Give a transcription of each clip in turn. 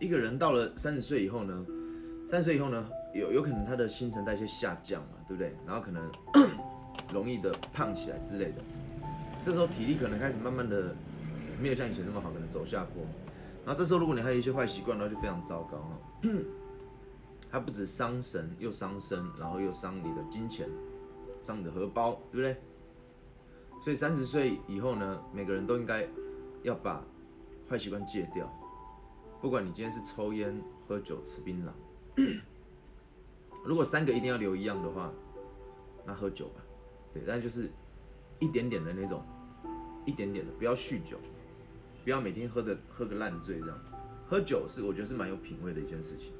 一个人到了三十岁以后呢，三十岁以后呢，有有可能他的新陈代谢下降嘛，对不对？然后可能 容易的胖起来之类的，这时候体力可能开始慢慢的没有像以前那么好，可能走下坡。然后这时候如果你还有一些坏习惯的话，就非常糟糕哈。它不止伤神又伤身，然后又伤你的金钱，伤你的荷包，对不对？所以三十岁以后呢，每个人都应该要把坏习惯戒掉。不管你今天是抽烟、喝酒、吃槟榔，如果三个一定要留一样的话，那喝酒吧。对，但就是一点点的那种，一点点的，不要酗酒，不要每天喝的喝个烂醉这样。喝酒是我觉得是蛮有品味的一件事情。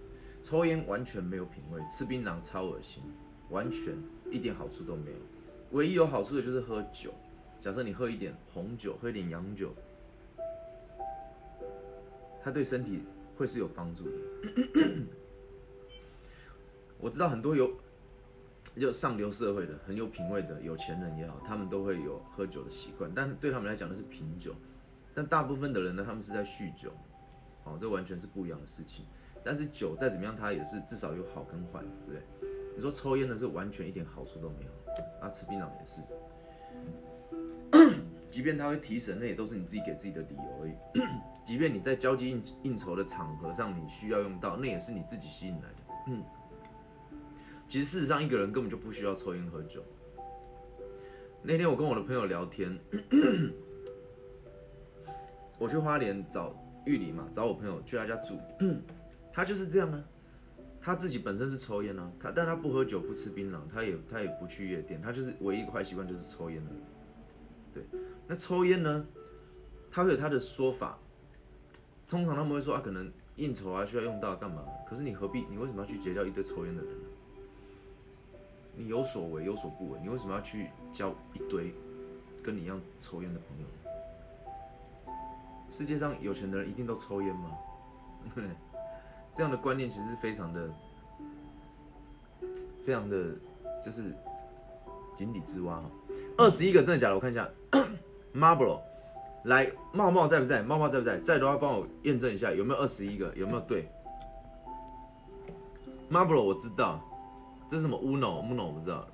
抽烟完全没有品味，吃槟榔超恶心，完全一点好处都没有。唯一有好处的就是喝酒。假设你喝一点红酒，喝一点洋酒，它对身体会是有帮助的。我知道很多有就上流社会的很有品味的有钱人也好，他们都会有喝酒的习惯，但对他们来讲那是品酒。但大部分的人呢，他们是在酗酒，哦，这完全是不一样的事情。但是酒再怎么样，它也是至少有好跟坏，对不对？你说抽烟的是完全一点好处都没有，啊，吃槟榔也是，即便他会提神，那也都是你自己给自己的理由而已。即便你在交际应应酬的场合上你需要用到，那也是你自己吸引来的。嗯，其实事实上一个人根本就不需要抽烟喝酒。那天我跟我的朋友聊天，我去花莲找玉里嘛，找我朋友去他家住。他就是这样啊，他自己本身是抽烟啊，他但他不喝酒不吃槟榔，他也他也不去夜店，他就是唯一一个坏习惯就是抽烟了。对，那抽烟呢，他会有他的说法，通常他们会说啊，可能应酬啊需要用到干嘛？可是你何必？你为什么要去结交一堆抽烟的人呢？你有所为有所不为，你为什么要去交一堆跟你一样抽烟的朋友？世界上有钱的人一定都抽烟吗？对不对？这样的观念其实非常的、非常的，就是井底之蛙哈。二十一个真的假的？我看一下，Marble，来，茂茂在不在？茂茂在不在？在的话帮我验证一下有没有二十一个，有没有对？Marble 我知道，这是什么？Uno，Uno 我不知道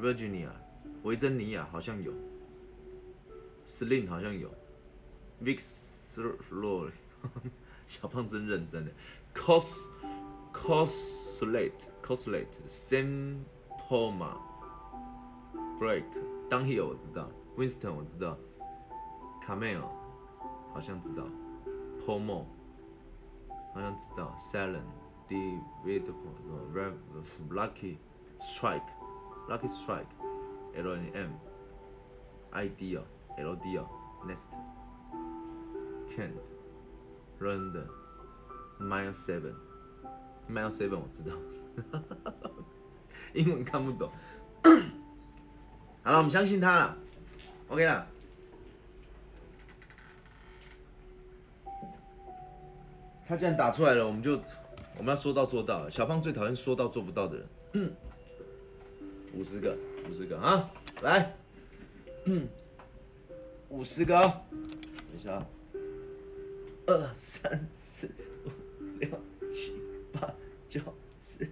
Virginia 维珍尼亚好像有，Slim 好像有，Vixlor，小胖真认真的。cos coslate coslate sam poma break downhill 我知道，Winston 我知道，Camel 好像知道，Pomo 好像知道，Salen David Rev Lucky Strike Lucky Strike L N M ID 哦 L D 哦 Nest Kent Random Mile Seven，Mile Seven 我知道，英文看不懂。 好了，我们相信他了，OK 了。他既然打出来了，我们就我们要说到做到。小胖最讨厌说到做不到的人。五十个，五十个啊，来，五十个，等一下，二三四。五六七八九十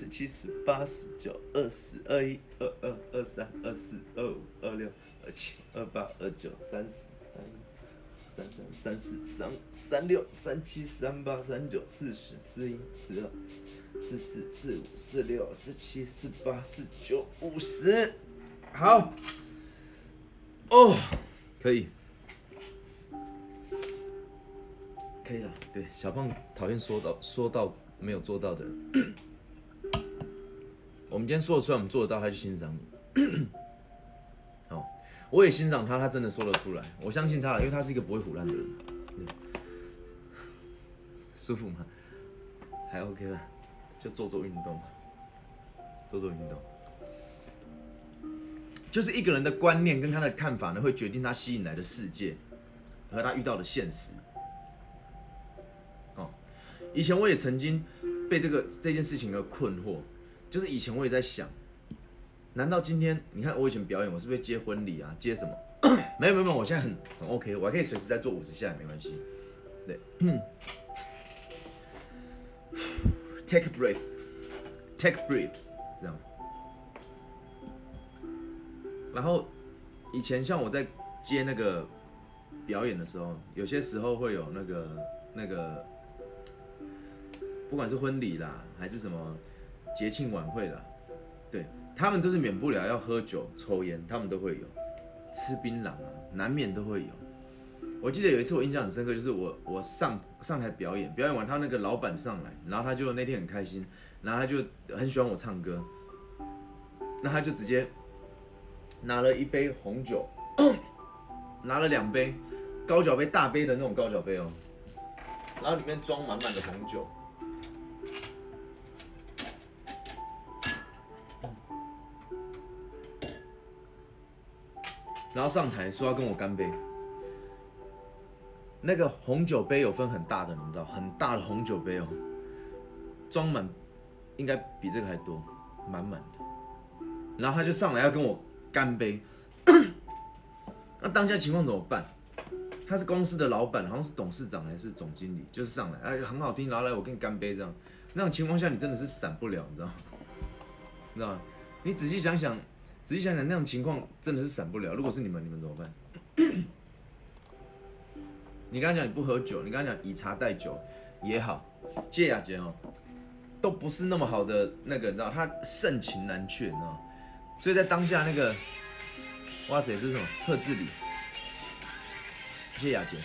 十七十八十九二十二一二二二三二四二五二六二七二八二九三十三一三三三四三三六三七三八三九四十四一四二四四四五四六四七四八四九五十，好，哦，可以。可以了，对，小胖讨厌说到说到没有做到的。我们今天说得出来，我们做得到，他就欣赏你。好，我也欣赏他，他真的说得出来，我相信他了，因为他是一个不会胡乱的人。舒服吗？还 OK 了，就做做运动，做做运动。就是一个人的观念跟他的看法呢，会决定他吸引来的世界和他遇到的现实。以前我也曾经被这个这件事情而困惑，就是以前我也在想，难道今天你看我以前表演，我是不是接婚礼啊，接什么 没有没有没有，我现在很很 OK，我还可以随时再做五十下，没关系。对，take breath，take breath，这样。然后以前像我在接那个表演的时候，有些时候会有那个那个，不管是婚礼啦，还是什么节庆晚会啦，对他们都是免不了要喝酒、抽烟，他们都会有吃槟榔啊，难免都会有。我记得有一次我印象很深刻，就是我我上上台表演，表演完他那个老板上来，然后他就那天很开心，然后他就很喜欢我唱歌，那他就直接。拿了一杯红酒，拿了两杯高脚杯，大杯的那种高脚杯哦，然后里面装满满的红酒，然后上台说要跟我干杯。那个红酒杯有分很大的，你们知道，很大的红酒杯哦，装满应该比这个还多，满满的。然后他就上来要跟我。干杯！那当下情况怎么办？他是公司的老板，好像是董事长还是总经理，就是上来，哎，很好听，然后来我跟你干杯这样。那种情况下，你真的是闪不了，你知道？你知道吗？你仔细想想，仔细想想，那种情况真的是闪不了。如果是你们，你们怎么办？你刚刚讲你不喝酒，你刚刚讲以茶代酒也好，谢谢雅洁哦，都不是那么好的那个，你知道，他盛情难却，你知道。所以在当下那个，哇塞，这是什么特制礼？谢谢雅洁。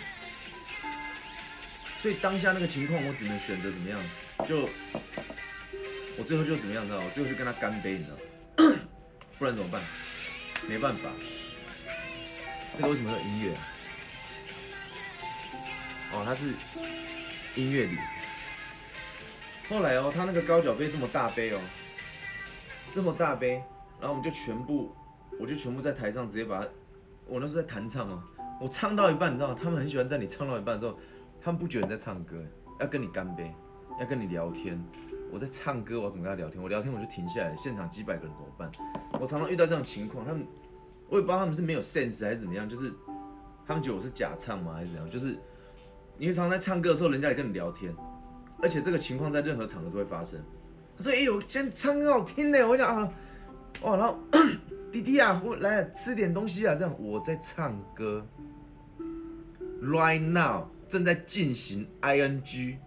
所以当下那个情况，我只能选择怎么样？就我最后就怎么样，知道我？最后就跟他干杯，你知道？不然怎么办？没办法。这个为什么有音乐啊？哦，它是音乐里。后来哦，他那个高脚杯这么大杯哦，这么大杯。然后我们就全部，我就全部在台上直接把它，我那时候在弹唱哦，我唱到一半，你知道吗？他们很喜欢在你唱到一半的时候，他们不觉得你在唱歌，要跟你干杯，要跟你聊天。我在唱歌，我怎么跟他聊天？我聊天我就停下来，现场几百个人怎么办？我常常遇到这种情况，他们我也不知道他们是没有 sense 还是怎么样，就是他们觉得我是假唱吗还是怎样？就是因为常常在唱歌的时候，人家也跟你聊天，而且这个情况在任何场合都会发生。他说：“哎呦，现在唱歌好听呢。”我讲啊。哇，然后 弟弟啊，我来吃点东西啊，这样我在唱歌，right now 正在进行 ing，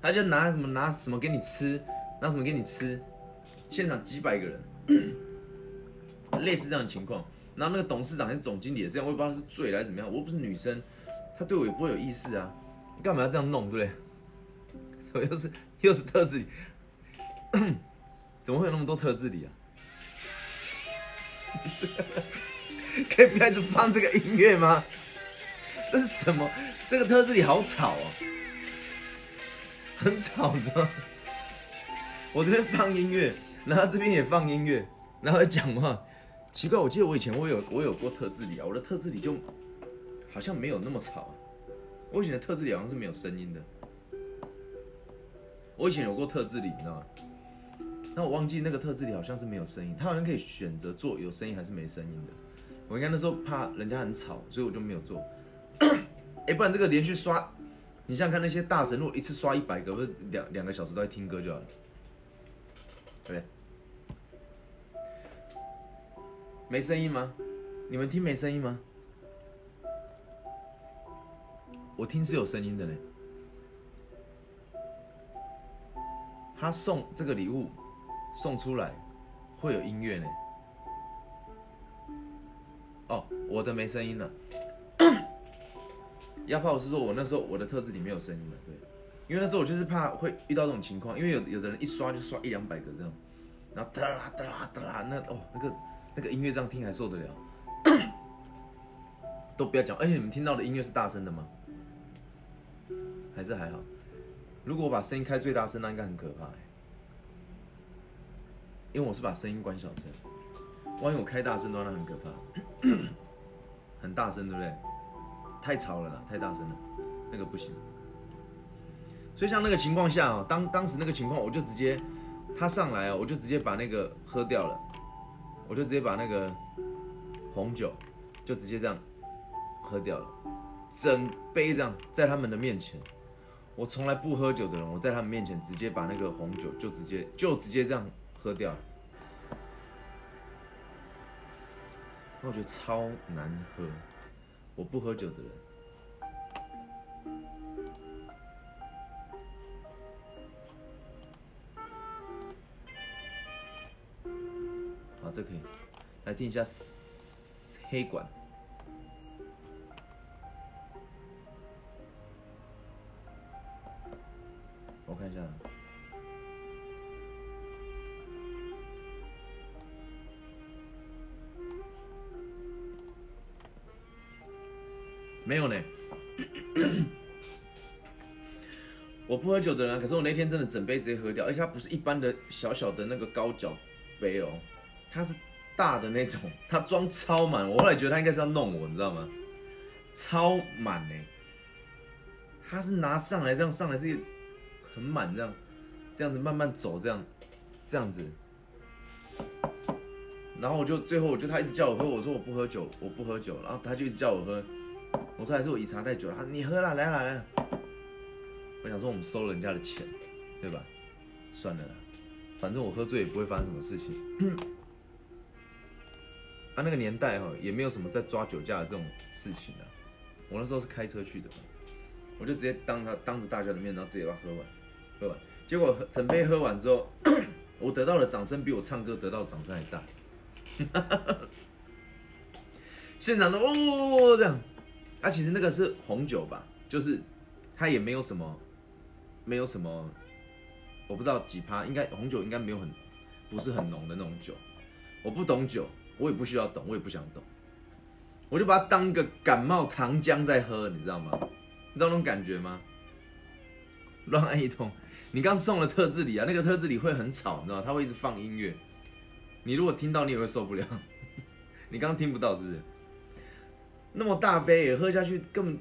他就拿什么拿什么给你吃，拿什么给你吃，现场几百个人，类似这样的情况，然后那个董事长跟总经理也是这样，我也不知道是醉了还是怎么样，我又不是女生，他对我也不会有意思啊，你干嘛要这样弄，对不对？又是又是特质。怎么会有那么多特质里啊？可以不要一直放这个音乐吗？这是什么？这个特质里好吵哦，很吵的。我这边放音乐，然后这边也放音乐，然后讲话。奇怪，我记得我以前我有我有过特质里啊，我的特质里就好像没有那么吵。我以前的特质里好像是没有声音的。我以前有过特质里，你知道吗？那我忘记那个特质里好像是没有声音，他好像可以选择做有声音还是没声音的。我应该那时候怕人家很吵，所以我就没有做。哎，不然这个连续刷，你想想看那些大神，如果一次刷一百个，不是两两个小时都在听歌就好了，对不对？没声音吗？你们听没声音吗？我听是有声音的嘞。他送这个礼物。送出来会有音乐呢。哦，我的没声音了。压炮是说我那时候我的特质里没有声音了，对，因为那时候我就是怕会遇到这种情况，因为有有的人一刷就刷一两百个这样，然后哒啦哒啦哒啦，那哦那个那个音乐这样听还受得了？都不要讲，而且你们听到的音乐是大声的吗？还是还好？如果我把声音开最大声，那应该很可怕。因为我是把声音关小声，万一我开大声的话，那很可怕，很大声，对不对？太吵了啦，太大声了，那个不行。所以像那个情况下哦，当当时那个情况，我就直接他上来哦，我就直接把那个喝掉了，我就直接把那个红酒就直接这样喝掉了，整杯这样在他们的面前。我从来不喝酒的人，我在他们面前直接把那个红酒就直接就直接这样喝掉了，那我觉得超难喝。我不喝酒的人。好，这可以来听一下黑管。我看一下，没有呢。我不喝酒的人，可是我那天真的整杯直接喝掉，而且它不是一般的小小的那个高脚杯哦，它是大的那种，它装超满。我后来觉得他应该是要弄我，你知道吗？超满呢，他是拿上来这样上来是很满这样，这样子慢慢走这样，这样子。然后我就最后我就他一直叫我喝，我说我不喝酒，我不喝酒，然后他就一直叫我喝，我说还是我以茶代酒，他你喝了来来来。我想说，我们收了人家的钱，对吧？算了啦，反正我喝醉也不会发生什么事情。啊，那个年代哈，也没有什么在抓酒驾的这种事情啊。我那时候是开车去的，我就直接当他当着大家的面，然后直接把它喝完，喝完。结果整杯喝完之后，我得到的掌声比我唱歌得到的掌声还大。现场的哦这样，啊，其实那个是红酒吧，就是它也没有什么。没有什么，我不知道几趴，应该红酒应该没有很，不是很浓的那种酒。我不懂酒，我也不需要懂，我也不想懂，我就把它当个感冒糖浆在喝，你知道吗？你知道那种感觉吗？乱按一通，你刚送了特制里啊，那个特制里会很吵，你知道？它会一直放音乐，你如果听到你也会受不了。你刚刚听不到是不是？那么大杯也喝下去根本，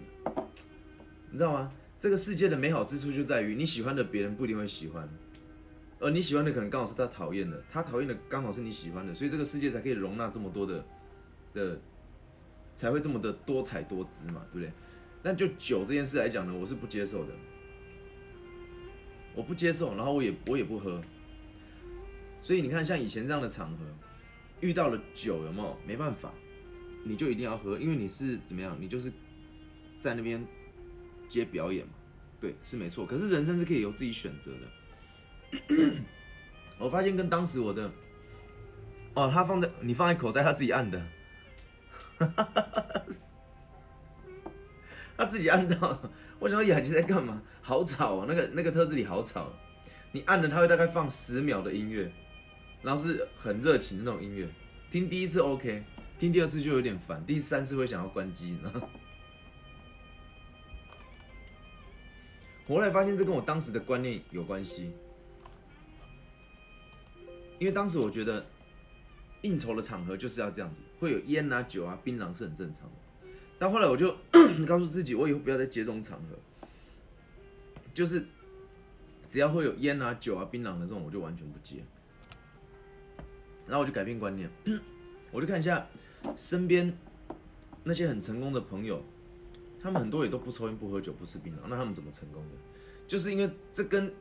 你知道吗？这个世界的美好之处就在于，你喜欢的别人不一定会喜欢，而你喜欢的可能刚好是他讨厌的，他讨厌的刚好是你喜欢的，所以这个世界才可以容纳这么多的的，才会这么的多彩多姿嘛，对不对？但就酒这件事来讲呢，我是不接受的，我不接受，然后我也我也不喝，所以你看，像以前这样的场合，遇到了酒有没有？没办法，你就一定要喝，因为你是怎么样？你就是在那边。接表演嘛，对，是没错。可是人生是可以由自己选择的。我发现跟当时我的，哦，他放在你放在口袋，他自己按的，他自己按到。我想说雅琪在干嘛？好吵啊！那个那个特质里好吵。你按了，他会大概放十秒的音乐，然后是很热情的那种音乐。听第一次 OK，听第二次就有点烦，第三次会想要关机，然后。我后来发现这跟我当时的观念有关系，因为当时我觉得应酬的场合就是要这样子，会有烟啊、酒啊、槟榔是很正常的。但后来我就 告诉自己，我以后不要再接这种场合，就是只要会有烟啊、酒啊、槟榔的这种，我就完全不接。然后我就改变观念，我就看一下身边那些很成功的朋友。他们很多也都不抽烟、不喝酒、不吃槟榔，那他们怎么成功的？就是因为这跟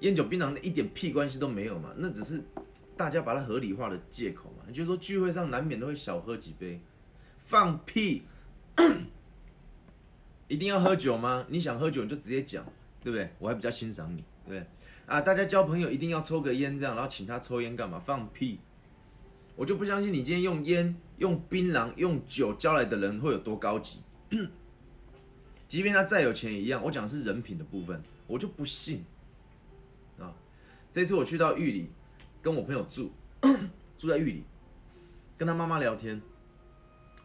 烟酒槟榔的一点屁关系都没有嘛，那只是大家把它合理化的借口嘛。你就说聚会上难免都会小喝几杯，放屁，一定要喝酒吗？你想喝酒你就直接讲，对不对？我还比较欣赏你，对不对？啊，大家交朋友一定要抽个烟这样，然后请他抽烟干嘛？放屁！我就不相信你今天用烟、用槟榔、用酒交来的人会有多高级。即便他再有钱也一样，我讲的是人品的部分，我就不信啊！这次我去到玉里，跟我朋友住，住在玉里，跟他妈妈聊天，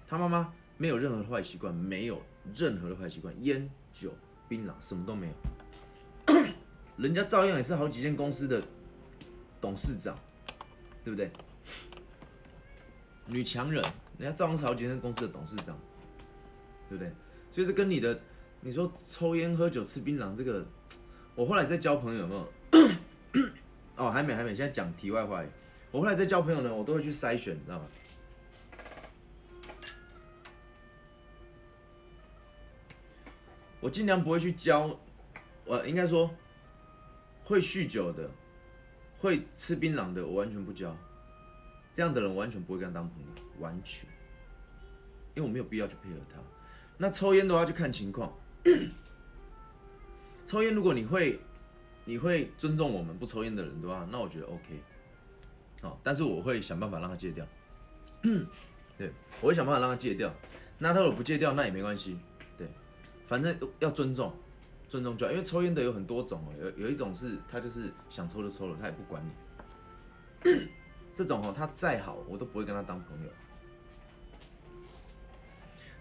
他妈妈没有任何坏习惯，没有任何的坏习惯，烟酒槟榔什么都没有，人家照样也是好几间公司的董事长，对不对？女强人，人家赵红朝今天公司的董事长，对不对？所以这跟你的，你说抽烟、喝酒、吃槟榔这个，我后来在交朋友，有没有？哦，还没，还没。现在讲题外话，我后来在交朋友呢，我都会去筛选，你知道吗？我尽量不会去交，我应该说会酗酒的、会吃槟榔的，我完全不交。这样的人完全不会跟他当朋友，完全，因为我没有必要去配合他。那抽烟的话就看情况，抽烟如果你会你会尊重我们不抽烟的人的话，那我觉得 OK。好，但是我会想办法让他戒掉。对，我会想办法让他戒掉。那他如果不戒掉，那也没关系。对，反正要尊重，尊重就好。因为抽烟的有很多种哦，有有一种是他就是想抽就抽了，他也不管你。这种哦，他再好，我都不会跟他当朋友。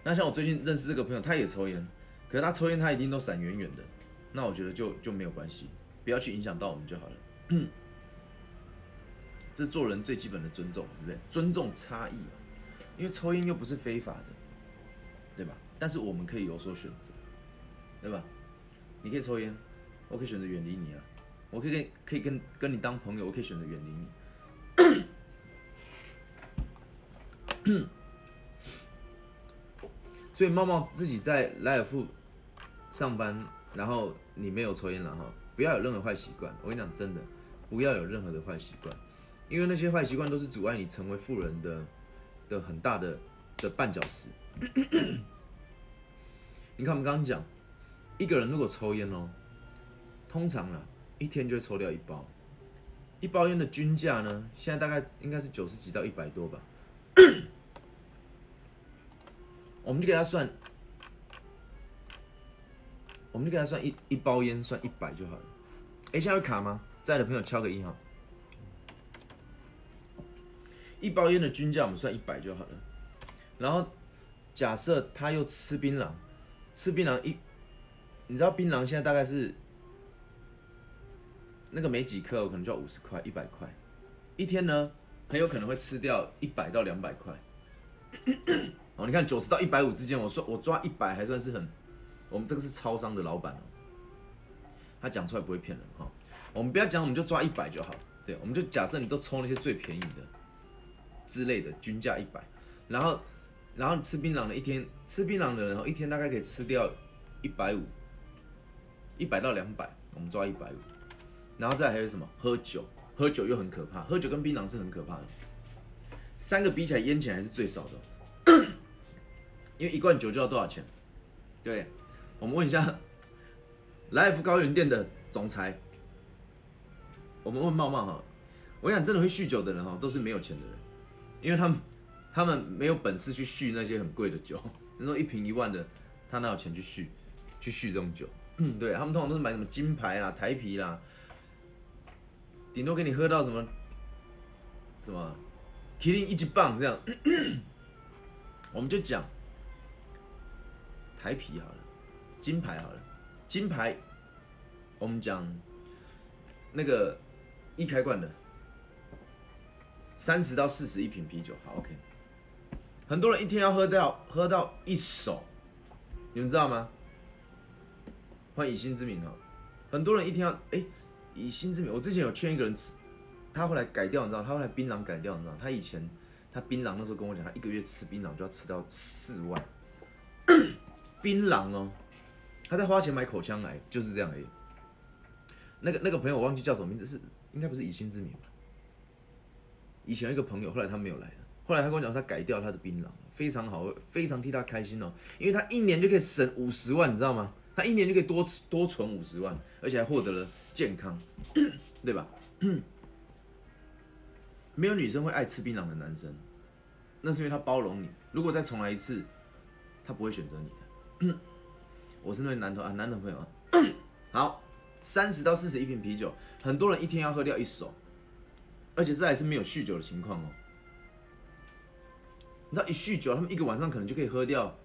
那像我最近认识这个朋友，他也抽烟，可是他抽烟他一定都闪远远的。那我觉得就就没有关系，不要去影响到我们就好了。这做人最基本的尊重，对不对？尊重差异嘛，因为抽烟又不是非法的，对吧？但是我们可以有所选择，对吧？你可以抽烟，我可以选择远离你啊。我可以跟可以跟跟你当朋友，我可以选择远离你 所以茂茂自己在莱尔富上班，然后你没有抽烟了哈，不要有任何坏习惯。我跟你讲，真的，不要有任何的坏习惯。因为那些坏习惯都是阻碍你成为富人的的很大的的绊脚石。你看我们刚刚讲，一个人如果抽烟哦，通常啊一天就会抽掉一包，一包烟的均价呢，现在大概应该是九十几到一百多吧。我们就给他算，我们就给他算一一包烟算一百就好了。哎，现在卡吗？在的朋友敲个一哈。一包烟的均价我们算一百就好了，然后假设他又吃槟榔，吃槟榔一，你知道槟榔现在大概是那个没几颗，可能就要五十块、一百块，一天呢很有可能会吃掉一百到两百块。哦，你看九十到一百五之间，我说我抓一百还算是很，我们这个是超商的老板哦，他讲出来不会骗人哈。我们不要讲，我们就抓一百就好，对，我们就假设你都抽那些最便宜的。之类的均价一百，然后，然后你吃槟榔的一天吃槟榔的人，一天大概可以吃掉一百五，一百到两百，我们抓一百五，然后再还有什么？喝酒，喝酒又很可怕，喝酒跟槟榔是很可怕的，三个比起来，烟钱还是最少的，因为一罐酒就要多少钱？对，我们问一下 来福高原店的总裁，我们问茂茂哈，我想真的会酗酒的人哈，都是没有钱的人。因为他们，他们没有本事去酗那些很贵的酒。你说一瓶一万的，他哪有钱去酗，去酗这种酒？对他们通常都是买什么金牌啦、台啤啦，顶多给你喝到什么，什么麒麟一级棒这样。我们就讲台啤好了，金牌好了，金牌，我们讲那个一开罐的。三十到四十一瓶啤酒，好 OK。很多人一天要喝到喝到一手，你们知道吗？欢迎以心之名哈。很多人一天要哎，以心之名，我之前有劝一个人吃，他后来改掉，你知道？他后来槟榔改掉，你知道？他以前他槟榔那时候跟我讲，他一个月吃槟榔就要吃到四万。槟榔哦，他在花钱买口腔癌，就是这样而已。那个那个朋友我忘记叫什么名字，是应该不是以心之名吧？以前一个朋友，后来他没有来了。后来他跟我讲，他改掉他的槟榔，非常好，非常替他开心哦。因为他一年就可以省五十万，你知道吗？他一年就可以多多存五十万，而且还获得了健康，对吧？没有女生会爱吃槟榔的男生，那是因为他包容你。如果再重来一次，他不会选择你的。我是那位男同啊，男的朋友啊。好，三十到四十一瓶啤酒，很多人一天要喝掉一手。而且这还是没有酗酒的情况哦。你知道一酗酒，他们一个晚上可能就可以喝掉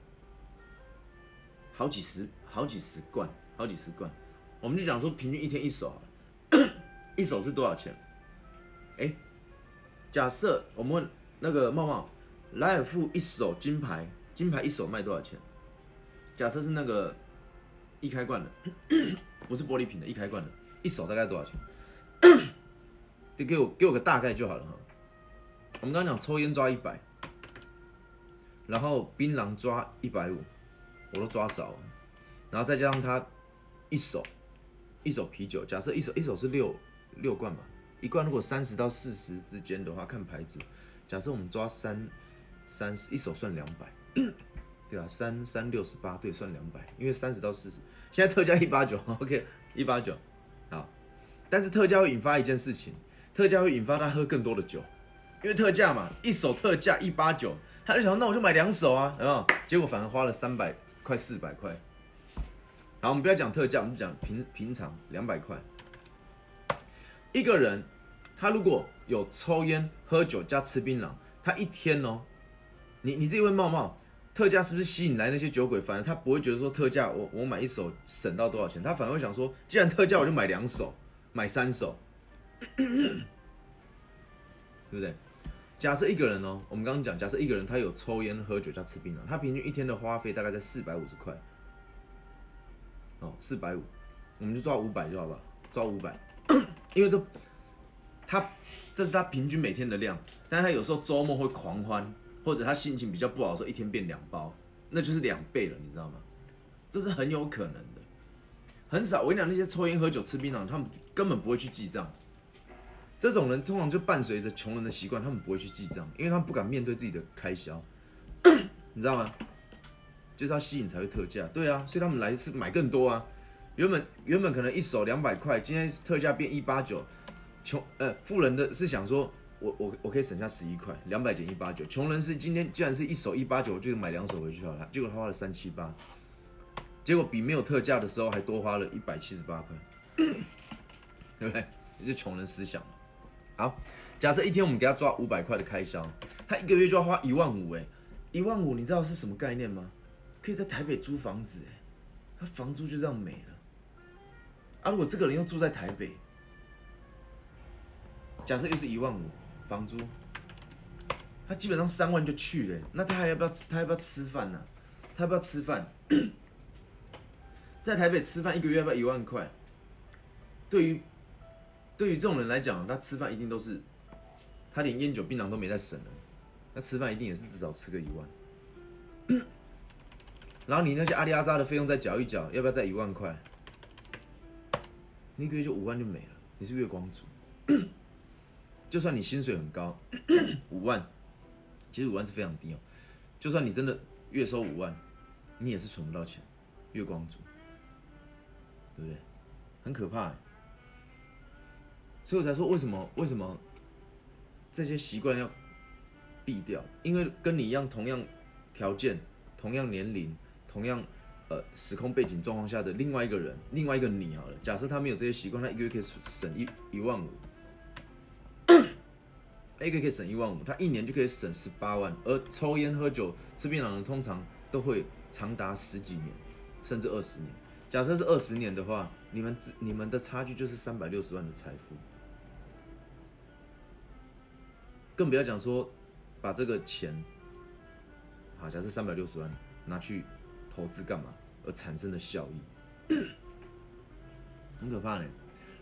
好几十、好几十罐、好几十罐。我们就讲说，平均一天一手，一手是多少钱？哎，假设我们那个茂茂，莱尔富一手金牌，金牌一手卖多少钱？假设是那个一开罐的，不是玻璃瓶的，一开罐的，一手大概多少钱？就给我给我个大概就好了哈。我们刚刚讲抽烟抓一百，然后槟榔抓一百五，我都抓少了。然后再加上他一手一手啤酒，假设一手一手是六六罐嘛，一罐如果三十到四十之间的话，看牌子，假设我们抓三三十一手算两百，对啊，三三六十八，对，算两百，因为三十到四十，现在特价一八九，OK，一八九，好，但是特价会引发一件事情，特价会引发他喝更多的酒，因为特价嘛，一手特价一八九，他就想那我就买两手啊，有没有？结果反而花了三百快四百块。好，我们不要讲特价，我们讲平平常两百块。一个人，他如果有抽烟、喝酒加吃槟榔，他一天哦，你你自己问茂茂，特价是不是吸引来那些酒鬼？反而他不会觉得说特价，我我买一手省到多少钱，他反而会想说，既然特价，我就买两手，买三手，对不对？假设一个人哦，我们刚刚讲，假设一个人他有抽烟、喝酒加吃槟榔，他平均一天的花费大概在四百五十块。哦，四百五，我们就抓五百就好吧，抓五百，因为这他这是他平均每天的量，但他有时候周末会狂欢，或者他心情比较不好的时候，一天变两包，那就是两倍了，你知道吗？这是很有可能的，很少。我跟你讲，那些抽烟、喝酒、吃槟榔，他们根本不会去记账。这种人通常就伴随着穷人的习惯，他们不会去记账，因为他们不敢面对自己的开销，你知道吗？就是要吸引才会特价，对啊，所以他们来是买更多啊。原本原本可能一手两百块，今天特价变一八九，穷呃富人的是想说，我我我可以省下十一块，两百减一八九。穷人是今天既然是一手一八九，我就买两手回去好了。结果他花了三七八，结果比没有特价的时候还多花了一百七十八块，对不对？这是穷人思想嘛。好，假设一天我们给他抓五百块的开销，他一个月就要花一万五，哎，一万五，你知道是什么概念吗？可以在台北租房子，哎，他房租就这样没了。啊，如果这个人又住在台北，假设又是一万五房租，他基本上三万就去了，那他还要不要他要不要吃饭呢？他要不要吃饭？在台北吃饭一个月要不要一万块？对于对于这种人来讲，他吃饭一定都是他连烟酒槟榔都没在省了，那吃饭一定也是至少吃个一万。然后你那些阿里阿扎的费用再缴一缴，要不要再一万块？你一个月就五万就没了，你是月光族。就算你薪水很高，五万，其实五万是非常低哦。就算你真的月收五万，你也是存不到钱，月光族，对不对？很可怕。所以我才说为什么为什么这些习惯要避掉？因为跟你一样同样条件、同样年龄。同样，呃，时空背景状况下的另外一个人，另外一个你好了。假设他没有这些习惯，他一个月可以省一一万五，一个月可以省一万五，他一年就可以省十八万。而抽烟、喝酒、吃槟榔的通常都会长达十几年，甚至二十年。假设是二十年的话，你们你们的差距就是三百六十万的财富。更不要讲说把这个钱，好，假设三百六十万拿去。投资干嘛而产生的效益，很可怕呢。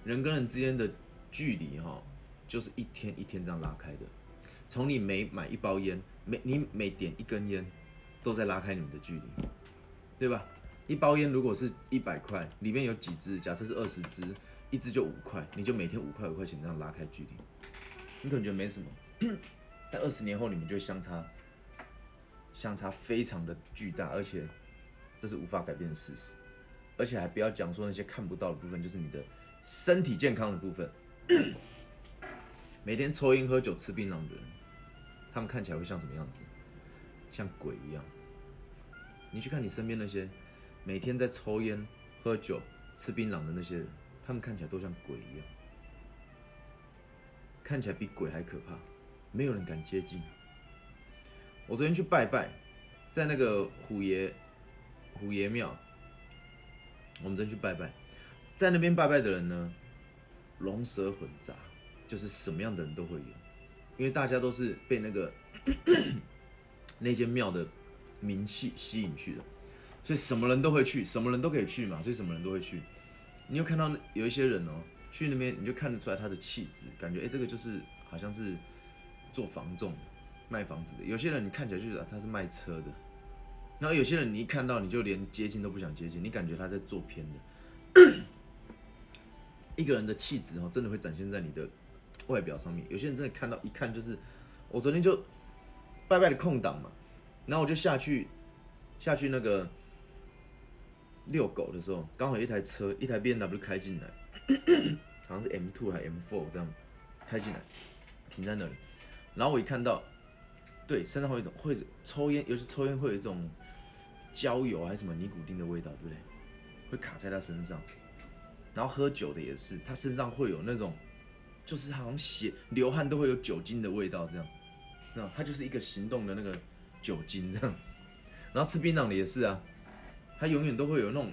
人跟人之间的距离哈，就是一天一天这样拉开的。从你每买一包烟，每你每点一根烟，都在拉开你们的距离，对吧？一包烟如果是一百块，里面有几支？假设是二十支，一支就五块，你就每天五块五块钱这样拉开距离，你可能觉得没什么，但二十年后你们就相差，相差非常的巨大，而且。这是无法改变的事实，而且还不要讲说那些看不到的部分，就是你的身体健康的部分。每天抽烟、喝酒、吃槟榔的人，他们看起来会像什么样子？像鬼一样。你去看你身边那些每天在抽烟、喝酒、吃槟榔的那些人，他们看起来都像鬼一样，看起来比鬼还可怕，没有人敢接近。我昨天去拜拜，在那个虎爷。虎爷庙，我们再去拜拜，在那边拜拜的人呢，龙蛇混杂，就是什么样的人都会有，因为大家都是被那个 那间庙的名气吸引去的，所以什么人都会去，什么人都可以去嘛，所以什么人都会去。你又看到有一些人哦，去那边你就看得出来他的气质，感觉哎，这个就是好像是做房仲、卖房子的。有些人你看起来就是他是卖车的。然后有些人你一看到你就连接近都不想接近，你感觉他在做偏的。一个人的气质哦，真的会展现在你的外表上面。有些人真的看到一看就是，我昨天就拜拜的空档嘛，然后我就下去下去那个遛狗的时候，刚好一台车一台 B N W 开进来，好像是 M two 还 M four 这样开进来，停在那里，然后我一看到，对，身上会有一种会抽烟，尤其抽烟会有一种焦油还是什么尼古丁的味道，对不对？会卡在他身上。然后喝酒的也是，他身上会有那种，就是好像血流汗都会有酒精的味道，这样，那它就是一个行动的那个酒精这样。然后吃槟榔的也是啊，它永远都会有那种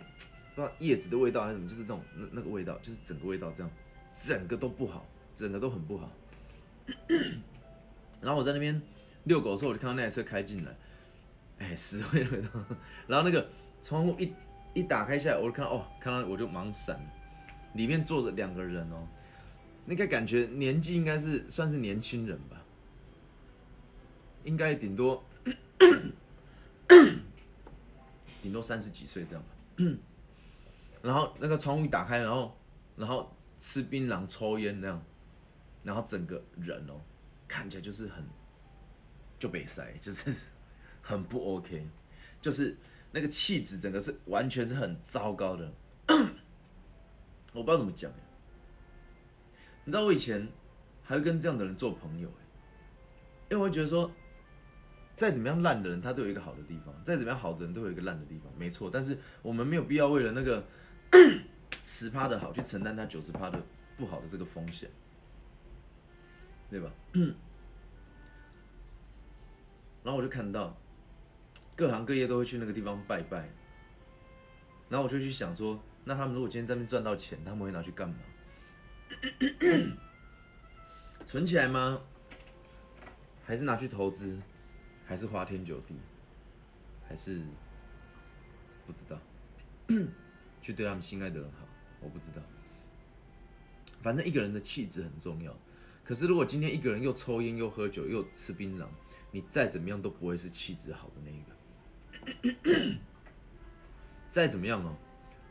不知道叶子的味道还是什么，就是那种那那个味道，就是整个味道这样，整个都不好，整个都很不好。然后我在那边遛狗的时候，我就看到那台车开进来，哎，死灰的味道。然后那个窗户一一打开下来，我就看到哦，看到我就忙闪。里面坐着两个人哦，那个感觉年纪应该是算是年轻人吧，应该顶多 顶多三十几岁这样吧。然后那个窗户一打开，然后然后吃槟榔、抽烟那样，然后整个人哦，看起来就是很就被塞，就是很不 OK，就是那个气质整个是完全是很糟糕的。我不知道怎么讲你知道我以前还会跟这样的人做朋友因为我会觉得说，再怎么样烂的人，他都有一个好的地方；再怎么样好的人，都有一个烂的地方，没错。但是我们没有必要为了那个 十趴的好，去承担他九十趴的不好的这个风险，对吧？然后我就看到各行各业都会去那个地方拜拜，然后我就去想说。那他们如果今天在那边赚到钱，他们会拿去干嘛？存起来吗？还是拿去投资？还是花天酒地？还是不知道？去对他们心爱的人好？我不知道。反正一个人的气质很重要。可是如果今天一个人又抽烟又喝酒又吃槟榔，你再怎么样都不会是气质好的那一个。再怎么样哦。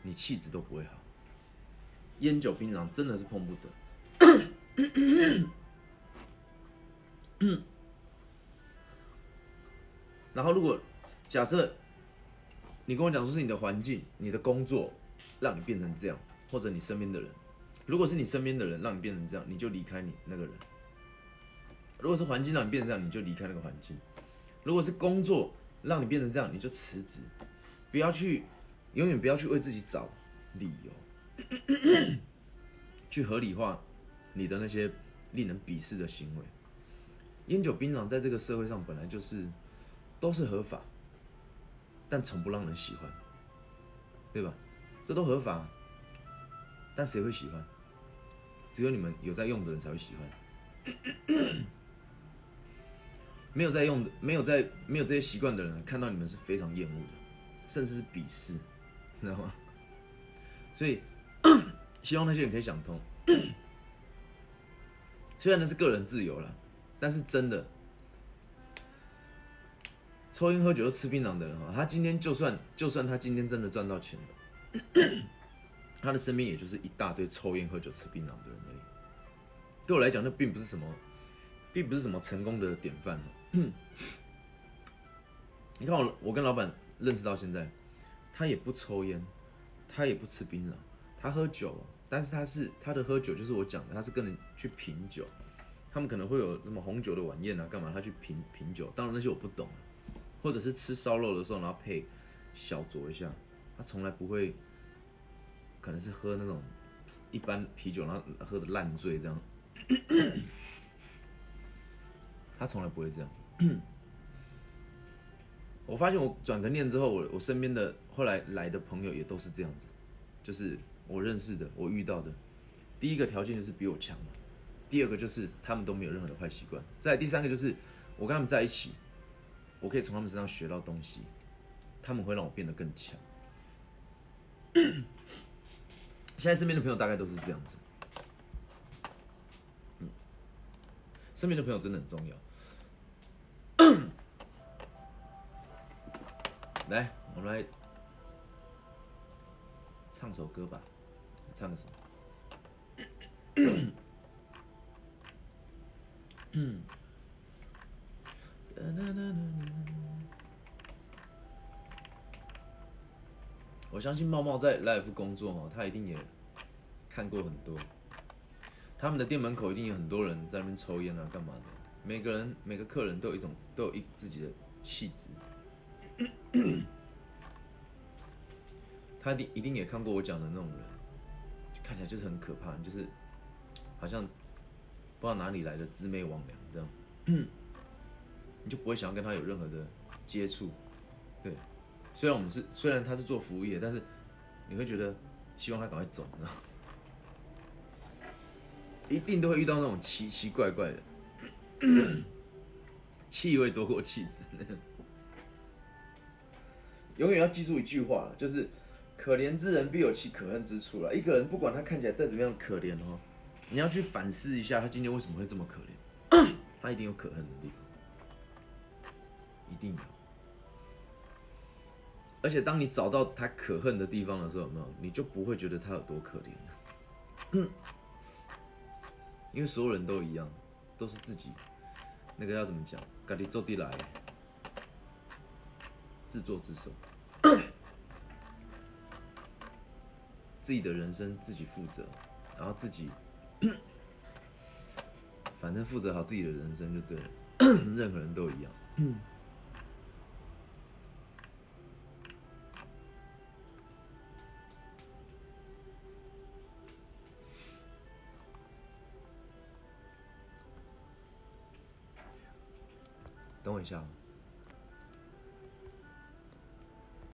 你气质都不会好，烟酒槟榔真的是碰不得。然后，如果假设你跟我讲说是你的环境、你的工作让你变成这样，或者你身边的人，如果是你身边的人让你变成这样，你就离开你那个人；如果是环境让你变成这样，你就离开那个环境；如果是工作让你变成这样，你就辞职，不要去。永远不要去为自己找理由，去合理化你的那些令人鄙视的行为。烟酒槟榔在这个社会上本来就是都是合法，但从不让人喜欢，对吧？这都合法，但谁会喜欢？只有你们有在用的人才会喜欢。没有在用的、没有在、没有这些习惯的人，看到你们是非常厌恶的，甚至是鄙视。知道吗？所以希望那些人可以想通。虽然那是个人自由了，但是真的，抽烟喝酒又吃槟榔的人哈，他今天就算就算他今天真的赚到钱了，他的身边也就是一大堆抽烟喝酒吃槟榔的人而已。对我来讲，那并不是什么，并不是什么成功的典范。你看我，我跟老板认识到现在。他也不抽烟，他也不吃槟榔，他喝酒，但是他是他的喝酒就是我讲的，他是跟人去品酒，他们可能会有什么红酒的晚宴啊，干嘛？他去品品酒，当然那些我不懂，或者是吃烧肉的时候，然后配小酌一下，他从来不会，可能是喝那种一般啤酒，然后喝的烂醉这样，他从来不会这样。我发现我转个念之后，我我身边的后来来的朋友也都是这样子，就是我认识的，我遇到的，第一个条件就是比我强嘛，第二个就是他们都没有任何的坏习惯，再第三个就是我跟他们在一起，我可以从他们身上学到东西，他们会让我变得更强。现在身边的朋友大概都是这样子，嗯，身边的朋友真的很重要。来，我们来唱首歌吧，唱个什么？我相信茂茂在 Life 工作哦，他一定也看过很多。他们的店门口一定有很多人在那边抽烟啊，干嘛的？每个人每个客人都有一种都有一自己的气质。他一定一定也看过我讲的那种人，看起来就是很可怕，就是 好像不知道哪里来的魑魅魍魉这样，你就不会想要跟他有任何的接触。对，虽然我们是虽然他是做服务业，但是你会觉得希望他赶快走，你知道 一定都会遇到那种奇奇怪怪的，气味多过气质。永远要记住一句话，就是可怜之人必有其可恨之处了。一个人不管他看起来再怎么样可怜哦，你要去反思一下，他今天为什么会这么可怜？他一定有可恨的地方，一定有。而且当你找到他可恨的地方的时候，有没有？你就不会觉得他有多可怜了。因为所有人都一样，都是自己那个要怎么讲？咖喱做地来，自作自受，自己的人生自己负责，然后自己反正负责好自己的人生就对了。任何人都一样。等我一下。